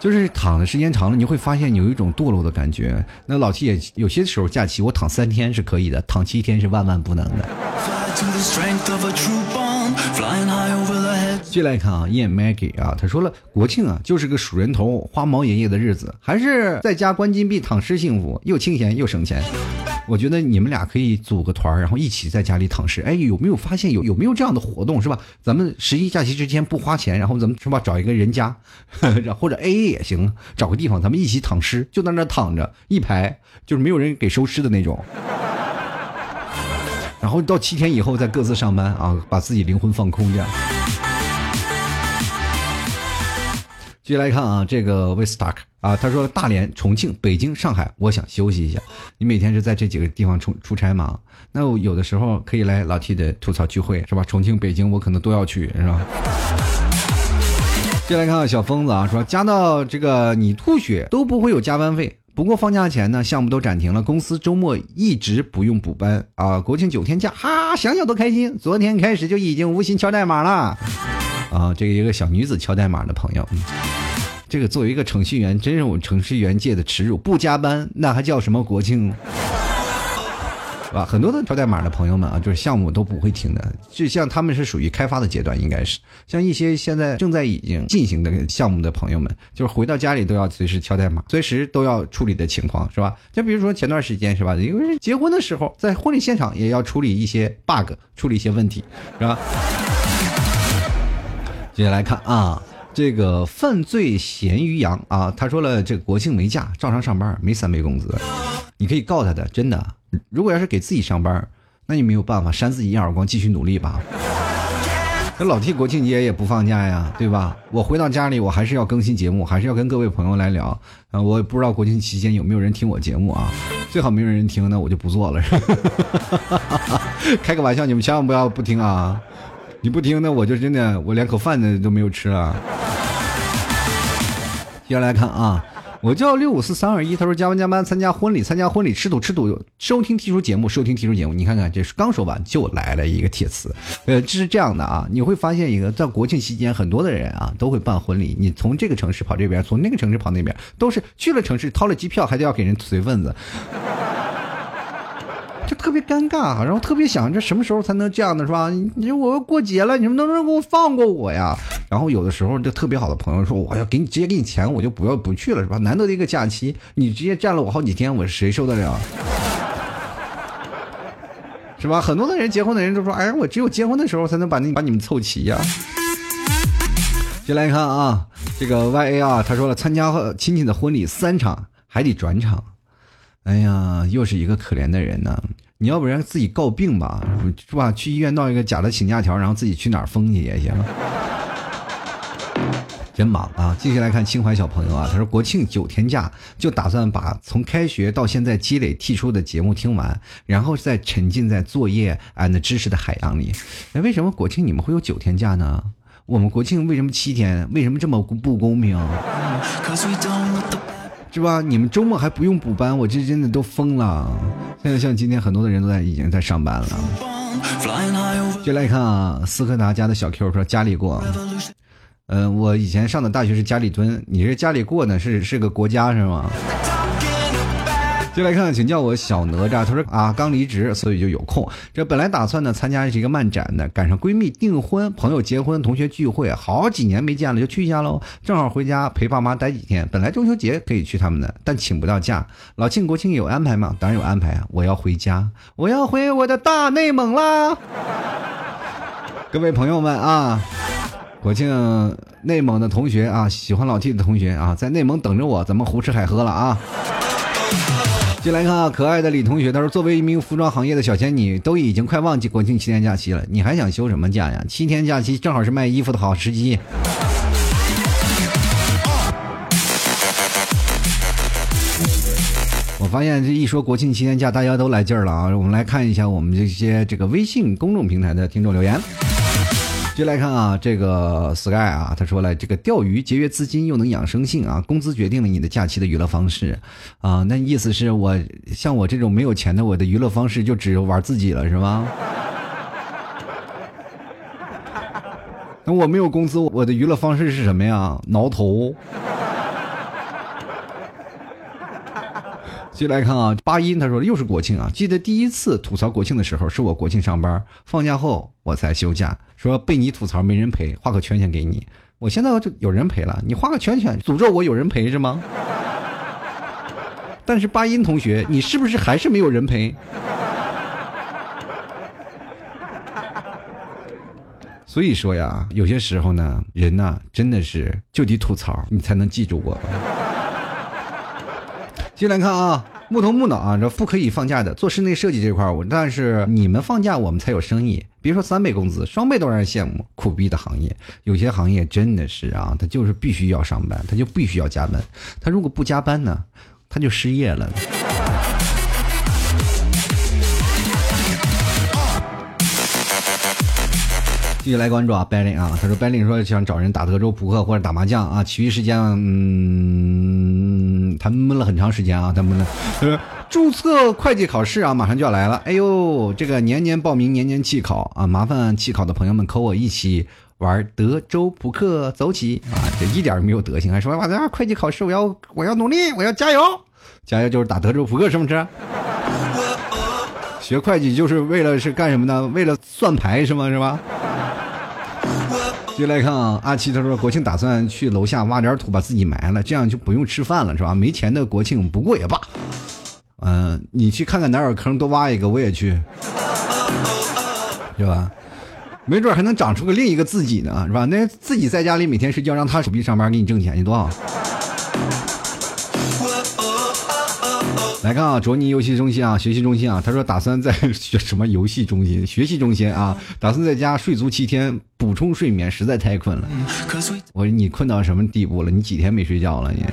就是躺的时间长了，你会发现有一种堕落的感觉。那老七也有些时候假期我躺三天是可以的，躺七天是万万不能的。继续来看啊，燕 Maggie 啊，他说了，国庆啊就是个数人头、花毛爷爷的日子，还是在家关禁闭躺尸幸福，又清闲又省钱。[LAUGHS] 我觉得你们俩可以组个团然后一起在家里躺尸。哎，有没有发现有有没有这样的活动是吧？咱们十一假期之前不花钱，然后咱们是吧找一个人家，[LAUGHS] 或者 A A 也行，找个地方咱们一起躺尸，就在那躺着一排，就是没有人给收尸的那种。[LAUGHS] 然后到七天以后再各自上班啊，把自己灵魂放空这样。继续来看啊，这个 w i s t a r k 啊，他说大连、重庆、北京、上海，我想休息一下。你每天是在这几个地方出出差吗？那有的时候可以来老 T 的吐槽聚会，是吧？重庆、北京我可能都要去，是吧？接下来看小疯子啊，说加到这个你吐血都不会有加班费，不过放假前呢，项目都暂停了，公司周末一直不用补班啊，国庆九天假，哈，想想都开心。昨天开始就已经无心敲代码了。啊，这个一个小女子敲代码的朋友，这个作为一个程序员，真是我们程序员界的耻辱。不加班，那还叫什么国庆？是吧？很多的敲代码的朋友们啊，就是项目都不会停的。就像他们是属于开发的阶段，应该是像一些现在正在已经进行的项目的朋友们，就是回到家里都要随时敲代码，随时都要处理的情况，是吧？就比如说前段时间，是吧？因为结婚的时候，在婚礼现场也要处理一些 bug，处理一些问题，是吧？接下来看啊，这个犯罪咸鱼羊啊，他说了，这国庆没假，照常上班，没三倍工资，你可以告他的，真的。如果要是给自己上班，那你没有办法，扇自己一耳光，继续努力吧。那老替国庆节也不放假呀，对吧？我回到家里，我还是要更新节目，还是要跟各位朋友来聊。啊，我也不知道国庆期间有没有人听我节目啊？最好没有人听，那我就不做了。[LAUGHS] 开个玩笑，你们千万不要不听啊！你不听，那我就真的我连口饭呢都没有吃了。接下来看啊。我叫六五四三二一，他说加班加班参加婚礼，参加婚礼吃土吃土，收听提出节目，收听提出节目。你看看，这是刚说完就来了一个帖词，呃，这是这样的啊，你会发现一个在国庆期间，很多的人啊都会办婚礼，你从这个城市跑这边，从那个城市跑那边，都是去了城市掏了机票，还得要给人随份子。就特别尴尬，然后特别想这什么时候才能这样的是吧？你说我要过节了，你们能不能给我放过我呀？然后有的时候就特别好的朋友说，我要给你直接给你钱，我就不要不去了是吧？难得的一个假期，你直接占了我好几天，我谁受得了？是吧？很多的人结婚的人都说，哎，我只有结婚的时候才能把你把你们凑齐呀。进来看啊，这个 Y A 啊，他说了，参加亲戚的婚礼三场还得转场。哎呀，又是一个可怜的人呢！你要不然自己告病吧，是吧？去医院闹一个假的请假条，然后自己去哪儿疯去也行。真忙啊！继续来看清怀小朋友啊，他说国庆九天假，就打算把从开学到现在积累剔出的节目听完，然后再沉浸在作业 and 知识的海洋里。哎，为什么国庆你们会有九天假呢？我们国庆为什么七天？为什么这么不公平？是吧？你们周末还不用补班，我这真的都疯了。现在像今天很多的人都在已经在上班了。就来看啊，斯柯达家的小 Q 说家里过。嗯，我以前上的大学是家里蹲，你是家里过呢？是是个国家是吗？就来看，请叫我小哪吒。他说啊，刚离职，所以就有空。这本来打算呢参加是一个漫展的，赶上闺蜜订婚、朋友结婚、同学聚会，好几年没见了，就去一下喽。正好回家陪爸妈待几天。本来中秋节可以去他们的，但请不到假。老庆国庆有安排吗？当然有安排啊！我要回家，我要回我的大内蒙啦！各位朋友们啊，国庆内蒙的同学啊，喜欢老 T 的同学啊，在内蒙等着我，咱们胡吃海喝了啊！进来看啊，可爱的李同学，他说：“作为一名服装行业的小仙女，都已经快忘记国庆七天假期了，你还想休什么假呀？七天假期正好是卖衣服的好时机。[LAUGHS] ”我发现这一说国庆七天假，大家都来劲儿了啊！我们来看一下我们这些这个微信公众平台的听众留言。接来看啊，这个 Sky 啊，他说了，这个钓鱼节约资金又能养生性啊，工资决定了你的假期的娱乐方式啊，那意思是我像我这种没有钱的，我的娱乐方式就只有玩自己了，是吗？[LAUGHS] 那我没有工资，我的娱乐方式是什么呀？挠头。接来看啊，八音他说又是国庆啊，记得第一次吐槽国庆的时候，是我国庆上班，放假后我才休假，说被你吐槽没人陪，画个圈圈给你。我现在就有人陪了，你画个圈圈，诅咒我有人陪是吗？[LAUGHS] 但是八音同学，你是不是还是没有人陪？[LAUGHS] 所以说呀，有些时候呢，人呐，真的是就得吐槽，你才能记住我。进来看啊，木头木脑啊，这不可以放假的。做室内设计这块儿，我但是你们放假，我们才有生意。别说三倍工资，双倍都让人羡慕。苦逼的行业，有些行业真的是啊，他就是必须要上班，他就必须要加班。他如果不加班呢，他就失业了。继续来关注啊，白领啊，他说白领说想找人打德州扑克或者打麻将啊，其余时间嗯，他闷了很长时间啊，他闷了。注册会计考试啊，马上就要来了。哎呦，这个年年报名，年年弃考啊，麻烦弃考的朋友们和我一起玩德州扑克，走起啊！这一点没有德行，还说哇，这会计考试我要我要努力，我要加油，加油就是打德州扑克，是不是？学会计就是为了是干什么呢？为了算牌是吗？是吧？接来看啊，阿七他说国庆打算去楼下挖点土把自己埋了，这样就不用吃饭了，是吧？没钱的国庆不过也罢。嗯，你去看看哪有坑，多挖一个，我也去，是吧？没准还能长出个另一个自己呢，是吧？那自己在家里每天睡觉，让他手臂上班给你挣钱，去多好。来看啊，卓尼游戏中心啊，学习中心啊，他说打算在学 [LAUGHS] 什么游戏中心、学习中心啊，打算在家睡足七天，补充睡眠，实在太困了。我说你困到什么地步了？你几天没睡觉了？你？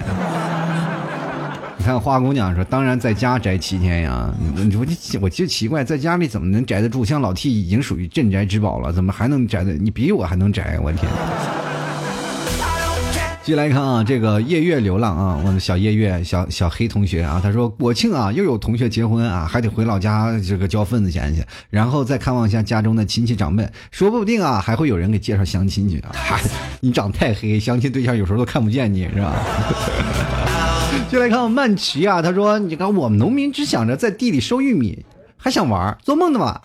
你看花姑娘说，当然在家宅七天呀。你我就我就奇怪，在家里怎么能宅得住？像老 T 已经属于镇宅之宝了，怎么还能宅的？你比我还能宅，我天！继续来看啊，这个夜月流浪啊，我的小夜月，小小黑同学啊，他说国庆啊，又有同学结婚啊，还得回老家这个交份子钱去，然后再看望一下家中的亲戚长辈，说不定啊，还会有人给介绍相亲去啊。[LAUGHS] 你长太黑，相亲对象有时候都看不见你是吧？[LAUGHS] 就来看曼奇啊，他说，你看我们农民只想着在地里收玉米，还想玩，做梦呢吧。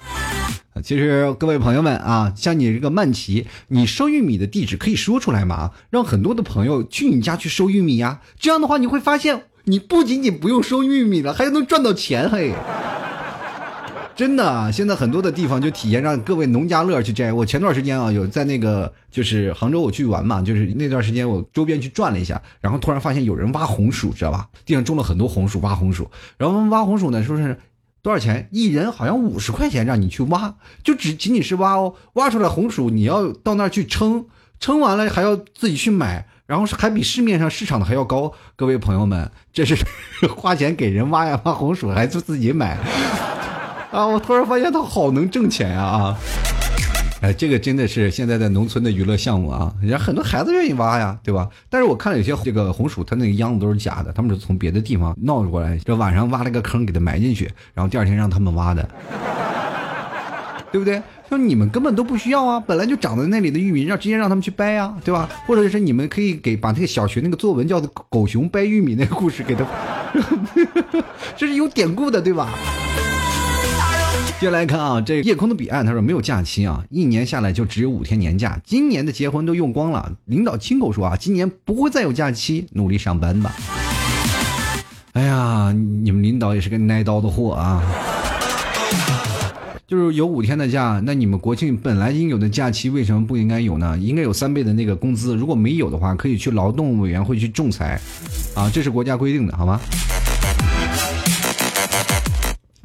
其实各位朋友们啊，像你这个曼奇，你收玉米的地址可以说出来吗？让很多的朋友去你家去收玉米呀。这样的话，你会发现你不仅仅不用收玉米了，还能赚到钱嘿。真的，现在很多的地方就体验让各位农家乐去摘。我前段时间啊，有在那个就是杭州我去玩嘛，就是那段时间我周边去转了一下，然后突然发现有人挖红薯，知道吧？地上种了很多红薯，挖红薯。然后挖红薯呢，说是。多少钱？一人好像五十块钱，让你去挖，就只仅仅是挖哦。挖出来红薯，你要到那儿去称，称完了还要自己去买，然后还比市面上市场的还要高。各位朋友们，这是花钱给人挖呀，挖红薯还是自己买啊？我突然发现他好能挣钱呀啊！哎，这个真的是现在在农村的娱乐项目啊，人家很多孩子愿意挖呀，对吧？但是我看有些这个红薯，它那个秧子都是假的，他们是从别的地方闹过来，这晚上挖了个坑给它埋进去，然后第二天让他们挖的，对不对？说你们根本都不需要啊，本来就长在那里的玉米，让直接让他们去掰啊，对吧？或者是你们可以给把那个小学那个作文叫做《狗熊掰玉米》那个故事给他，[LAUGHS] 这是有典故的，对吧？接下来看啊，这夜空的彼岸，他说没有假期啊，一年下来就只有五天年假，今年的结婚都用光了。领导亲口说啊，今年不会再有假期，努力上班吧。哎呀，你们领导也是个耐刀的货啊。就是有五天的假，那你们国庆本来应有的假期为什么不应该有呢？应该有三倍的那个工资，如果没有的话，可以去劳动委员会去仲裁，啊，这是国家规定的，好吗？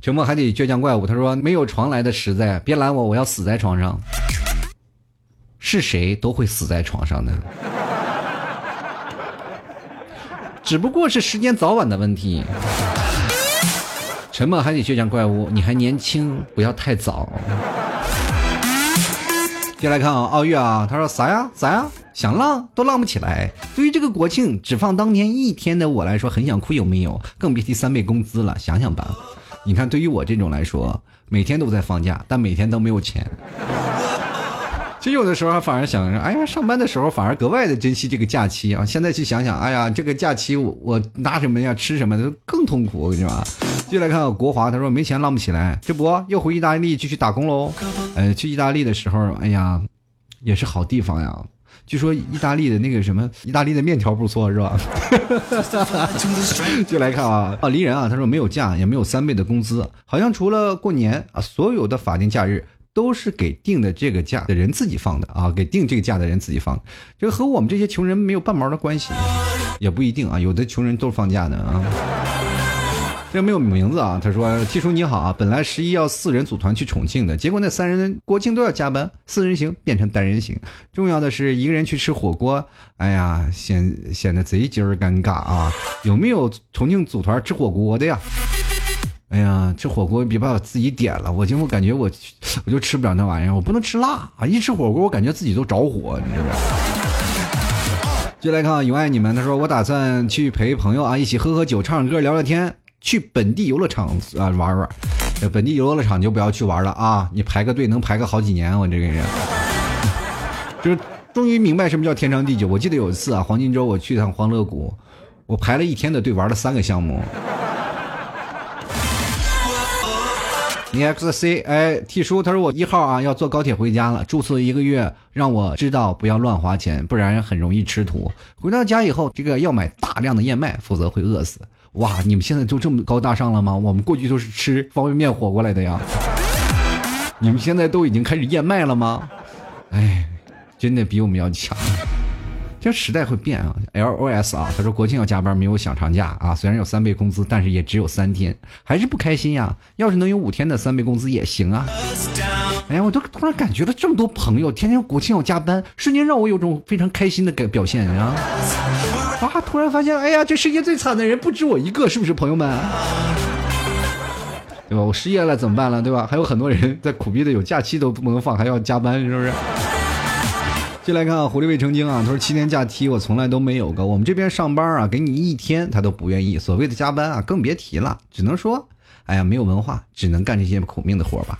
沉默还得倔强怪物，他说：“没有床来的实在，别拦我，我要死在床上。是谁都会死在床上的，只不过是时间早晚的问题。”沉默还得倔强怪物，你还年轻，不要太早。接来看啊，奥月啊，他说啥呀？啥呀？想浪都浪不起来。对于这个国庆只放当天一天的我来说，很想哭，有没有？更别提三倍工资了，想想吧。你看，对于我这种来说，每天都在放假，但每天都没有钱。其实有的时候反而想着，哎呀，上班的时候反而格外的珍惜这个假期啊。现在去想想，哎呀，这个假期我我拿什么呀？吃什么的更痛苦。我跟你说，接来看国华，他说没钱浪不起来，这不又回意大利继续打工喽？呃，去意大利的时候，哎呀，也是好地方呀。据说意大利的那个什么，意大利的面条不错，是吧？[LAUGHS] 就来看啊，啊，离人啊，他说没有假，也没有三倍的工资，好像除了过年啊，所有的法定假日都是给定的这个假的人自己放的啊，给定这个假的人自己放，这和我们这些穷人没有半毛的关系，也不一定啊，有的穷人都是放假的啊。这没有名字啊！他说：“T 叔你好啊，本来十一要四人组团去重庆的，结果那三人国庆都要加班，四人行变成单人行。重要的是一个人去吃火锅，哎呀，显显得贼鸡儿尴尬啊！有没有重庆组团吃火锅的呀？哎呀，吃火锅别把我自己点了，我今后感觉我我就吃不了那玩意儿，我不能吃辣啊！一吃火锅我感觉自己都着火，你知道吗？就来看，永爱你们，他说我打算去陪朋友啊一起喝喝酒、唱唱歌、聊聊天。”去本地游乐场啊玩玩，本地游乐场就不要去玩了啊！你排个队能排个好几年，我这个人就是终于明白什么叫天长地久。我记得有一次啊，黄金周我去趟欢乐谷，我排了一天的队玩了三个项目。e x c 哎，T 叔他说我一号啊要坐高铁回家了，注册一个月，让我知道不要乱花钱，不然很容易吃土。回到家以后，这个要买大量的燕麦，否则会饿死。哇，你们现在都这么高大上了吗？我们过去都是吃方便面火过来的呀。你们现在都已经开始燕麦了吗？哎，真的比我们要强。这时代会变啊！LOS 啊，他说国庆要加班，没有想长假啊。虽然有三倍工资，但是也只有三天，还是不开心呀。要是能有五天的三倍工资也行啊。哎呀，我都突然感觉到这么多朋友天天国庆要加班，瞬间让我有种非常开心的感表现啊！啊，突然发现，哎呀，这世界最惨的人不止我一个，是不是朋友们？对吧？我失业了怎么办了？对吧？还有很多人在苦逼的有假期都不能放，还要加班，是不是？进来看狐狸未成精啊，他说七天假期我从来都没有过。我们这边上班啊，给你一天他都不愿意。所谓的加班啊，更别提了，只能说，哎呀，没有文化，只能干这些苦命的活吧。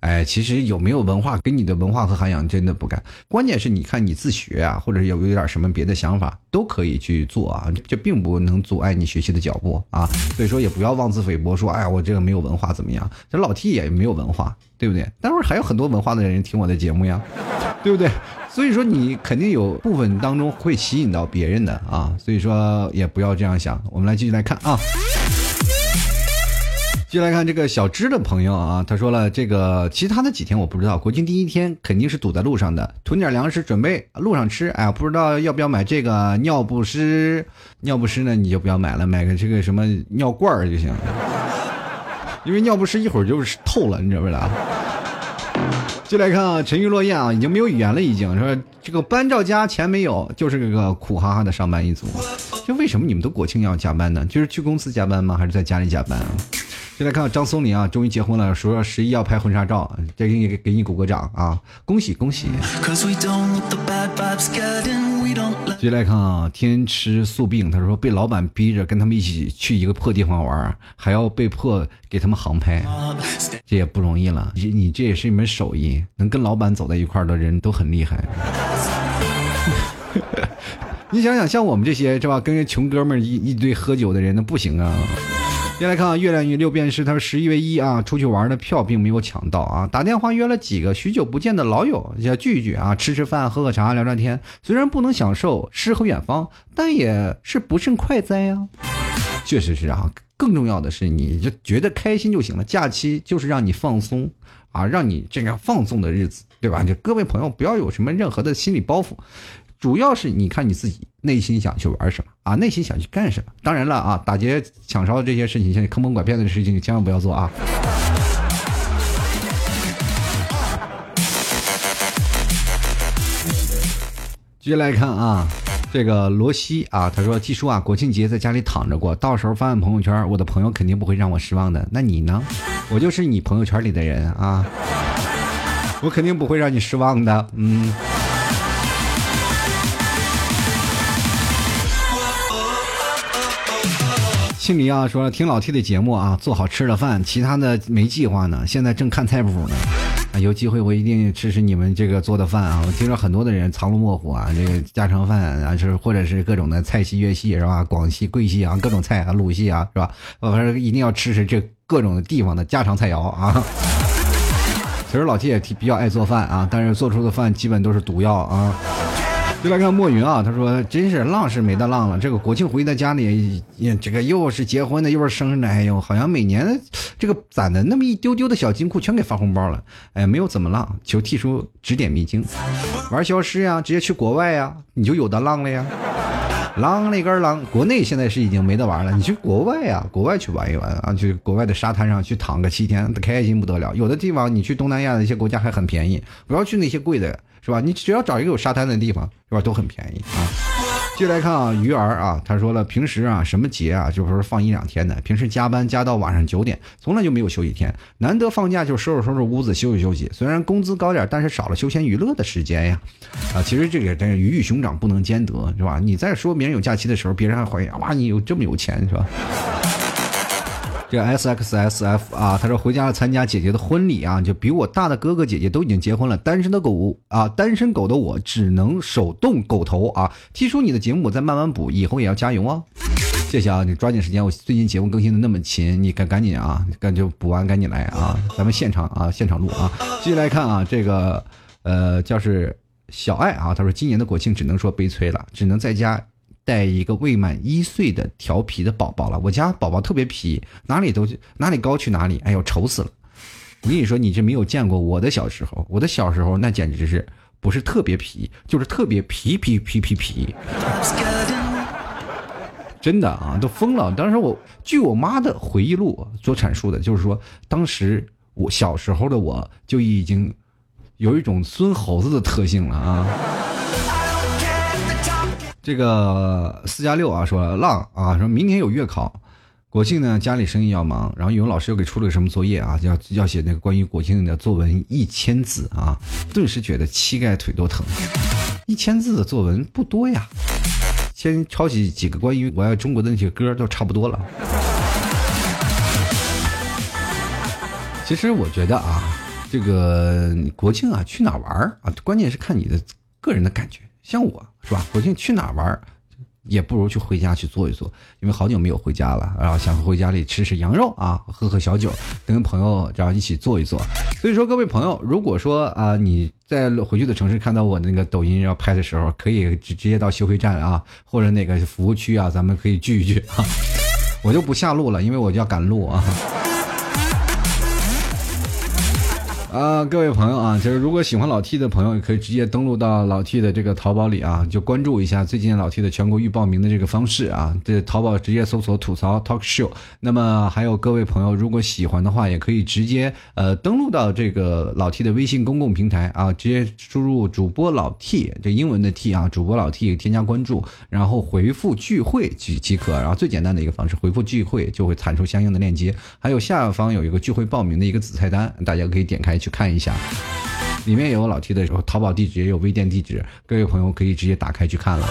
哎，其实有没有文化跟你的文化和涵养真的不干，关键是你看你自学啊，或者有有点什么别的想法，都可以去做啊，这并不能阻碍你学习的脚步啊。所以说也不要妄自菲薄，说哎呀我这个没有文化怎么样？这老 T 也没有文化，对不对？待会儿还有很多文化的人听我的节目呀，[LAUGHS] 对不对？所以说你肯定有部分当中会吸引到别人的啊，所以说也不要这样想。我们来继续来看啊。继续来看这个小芝的朋友啊，他说了，这个其他的几天我不知道，国庆第一天肯定是堵在路上的，囤点粮食准备路上吃。哎，不知道要不要买这个尿不湿，尿不湿呢你就不要买了，买个这个什么尿罐儿就行，[LAUGHS] 因为尿不湿一会儿就是透了，你知不知道？就来看啊，沉鱼落雁啊，已经没有语言了，已经说这个搬照家钱没有，就是这个苦哈哈的上班一族。就为什么你们都国庆要加班呢？就是去公司加班吗？还是在家里加班啊？再来看张松林啊，终于结婚了，说十一要拍婚纱照，再给你给你鼓个掌啊，恭喜恭喜！接下来看啊，天吃素病，他说被老板逼着跟他们一起去一个破地方玩，还要被迫给他们航拍，这也不容易了。你你这也是一门手艺，能跟老板走在一块的人都很厉害。[LAUGHS] 你想想，像我们这些是吧，跟穷哥们一一堆喝酒的人，那不行啊。先来看啊，月亮与六便士，他说十一月一啊，出去玩的票并没有抢到啊，打电话约了几个许久不见的老友，要聚一聚啊，吃吃饭，喝喝茶，聊聊天。虽然不能享受诗和远方，但也是不胜快哉呀。确实是啊，更重要的是，你就觉得开心就行了。假期就是让你放松啊，让你这样放纵的日子，对吧？就各位朋友不要有什么任何的心理包袱。主要是你看你自己内心想去玩什么啊，内心想去干什么。当然了啊，打劫抢烧这些事情，像坑蒙拐骗的事情，千万不要做啊。继续来看啊，这个罗西啊，他说：“季叔啊，国庆节在家里躺着过，到时候发完朋友圈，我的朋友肯定不会让我失望的。那你呢？我就是你朋友圈里的人啊，我肯定不会让你失望的。嗯。”庆黎啊，说听老 T 的节目啊，做好吃的饭，其他的没计划呢。现在正看菜谱呢，啊，有机会我一定吃吃你们这个做的饭啊。我听说很多的人藏龙卧虎啊，这个家常饭啊，就是或者是各种的菜系、粤系是吧？广西、贵系啊，各种菜啊，鲁系啊，是吧？我反正一定要吃吃这各种地方的家常菜肴啊。[LAUGHS] 其实老 T 也比较爱做饭啊，但是做出的饭基本都是毒药啊。就来看墨云啊，他说：“真是浪是没得浪了。这个国庆回到家里，这个又是结婚的，又是生日的，哎呦，好像每年这个攒的那么一丢丢的小金库全给发红包了。哎，没有怎么浪，求 T 叔指点迷津。玩消失呀，直接去国外呀，你就有的浪了呀。浪了一根浪，国内现在是已经没得玩了。你去国外呀，国外去玩一玩啊，去国外的沙滩上去躺个七天，开心不得了。有的地方你去东南亚的一些国家还很便宜，不要去那些贵的。”是吧？你只要找一个有沙滩的地方，是吧？都很便宜啊。接来看啊，鱼儿啊，他说了，平时啊，什么节啊，就是放一两天的。平时加班加到晚上九点，从来就没有休息天。难得放假就收拾收拾屋子，休息休息。虽然工资高点，但是少了休闲娱乐的时间呀。啊，其实这个真是鱼与熊掌不能兼得，是吧？你在说别人有假期的时候，别人还怀疑哇，你有这么有钱，是吧？这 S X S F 啊，他说回家参加姐姐的婚礼啊，就比我大的哥哥姐姐都已经结婚了，单身的狗啊，单身狗的我只能手动狗头啊。听说你的节目我再慢慢补，以后也要加油哦。谢谢啊，你抓紧时间，我最近节目更新的那么勤，你赶赶紧啊，赶就补完赶紧来啊，咱们现场啊，现场录啊。继续来看啊，这个呃，叫是小爱啊，他说今年的国庆只能说悲催了，只能在家。带一个未满一岁的调皮的宝宝了，我家宝宝特别皮，哪里都哪里高去哪里，哎呦，愁死了！我跟你说，你这没有见过我的小时候，我的小时候那简直是不是特别皮，就是特别皮皮皮皮皮。真的啊，都疯了！当时我据我妈的回忆录所阐述的，就是说，当时我小时候的我就已经有一种孙猴子的特性了啊。这个四加六啊，说浪啊，说明天有月考，国庆呢家里生意要忙，然后语文老师又给出了个什么作业啊，要要写那个关于国庆的作文一千字啊，顿时觉得膝盖腿都疼，一千字的作文不多呀。先抄起几个关于我爱中国的那些歌都差不多了。其实我觉得啊，这个国庆啊，去哪玩啊？关键是看你的个人的感觉。像我是吧，国庆去哪玩也不如去回家去坐一坐，因为好久没有回家了，然后想回家里吃吃羊肉啊，喝喝小酒，跟朋友然后一起坐一坐。所以说，各位朋友，如果说啊你在回去的城市看到我那个抖音要拍的时候，可以直直接到修费站啊，或者哪个服务区啊，咱们可以聚一聚啊。[LAUGHS] 我就不下路了，因为我就要赶路啊。啊，各位朋友啊，就是如果喜欢老 T 的朋友，可以直接登录到老 T 的这个淘宝里啊，就关注一下最近老 T 的全国预报名的这个方式啊。这淘宝直接搜索“吐槽 Talk Show”。那么还有各位朋友，如果喜欢的话，也可以直接呃登录到这个老 T 的微信公共平台啊，直接输入主播老 T 这英文的 T 啊，主播老 T 添加关注，然后回复聚会即即可。然后最简单的一个方式，回复聚会就会弹出相应的链接，还有下方有一个聚会报名的一个子菜单，大家可以点开。去看一下，里面有老 T 的淘宝地址，也有微店地址，各位朋友可以直接打开去看了。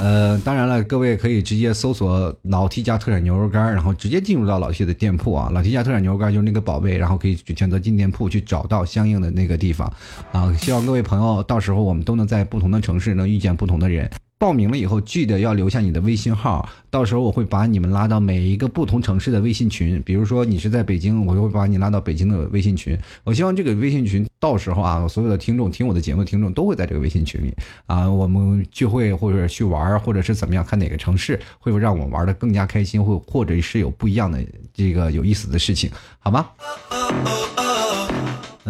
呃，当然了，各位可以直接搜索老 T 家特产牛肉干，然后直接进入到老 T 的店铺啊。老 T 家特产牛肉干就是那个宝贝，然后可以选择进店铺去找到相应的那个地方啊。希望各位朋友到时候我们都能在不同的城市能遇见不同的人。报名了以后，记得要留下你的微信号，到时候我会把你们拉到每一个不同城市的微信群。比如说你是在北京，我就会把你拉到北京的微信群。我希望这个微信群到时候啊，所有的听众听我的节目听众都会在这个微信群里啊，我们聚会或者去玩，或者是怎么样，看哪个城市会让我玩的更加开心，或或者是有不一样的这个有意思的事情，好吗？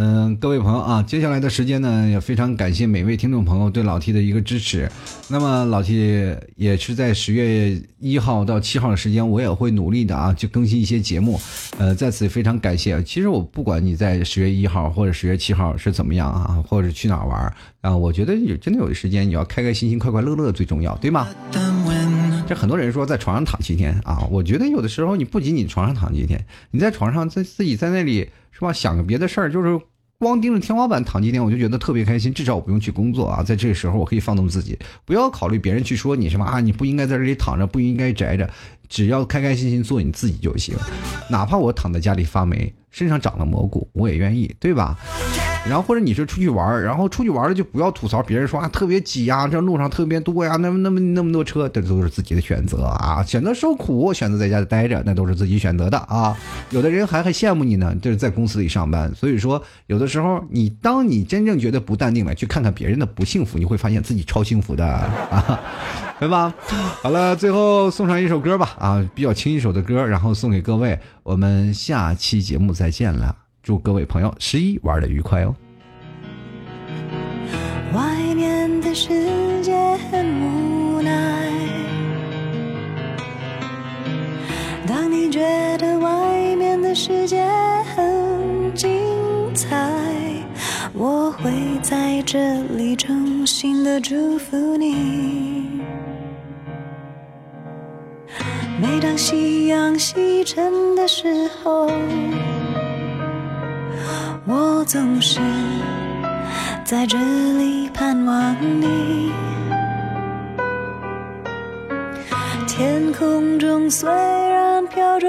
嗯，各位朋友啊，接下来的时间呢，也非常感谢每位听众朋友对老 T 的一个支持。那么老 T 也是在十月一号到七号的时间，我也会努力的啊，去更新一些节目。呃，在此非常感谢。其实我不管你在十月一号或者十月七号是怎么样啊，或者去哪玩啊，我觉得有真的有时间，你要开开心心、快快乐乐最重要，对吗？这很多人说在床上躺七天啊，我觉得有的时候你不仅仅床上躺七天，你在床上在自己在那里。是吧？想个别的事儿，就是光盯着天花板躺几天，我就觉得特别开心。至少我不用去工作啊，在这个时候我可以放纵自己，不要考虑别人去说你什么啊，你不应该在这里躺着，不应该宅着，只要开开心心做你自己就行。哪怕我躺在家里发霉，身上长了蘑菇，我也愿意，对吧？然后或者你是出去玩然后出去玩了就不要吐槽别人说啊特别挤呀，这路上特别多呀，那么那么那么多车，这都是自己的选择啊，选择受苦，选择在家里待着，那都是自己选择的啊。有的人还还羡慕你呢，就是在公司里上班。所以说，有的时候你当你真正觉得不淡定了，去看看别人的不幸福，你会发现自己超幸福的啊，对吧？好了，最后送上一首歌吧，啊，比较轻一首的歌，然后送给各位，我们下期节目再见了。祝各位朋友十一玩的愉快哦！外面的世界很无奈，当你觉得外面的世界很精彩，我会在这里衷心的祝福你。每当夕阳西沉的时候。我总是在这里盼望你。天空中虽然飘着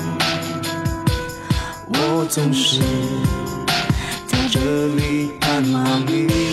我总是在这里盼望你。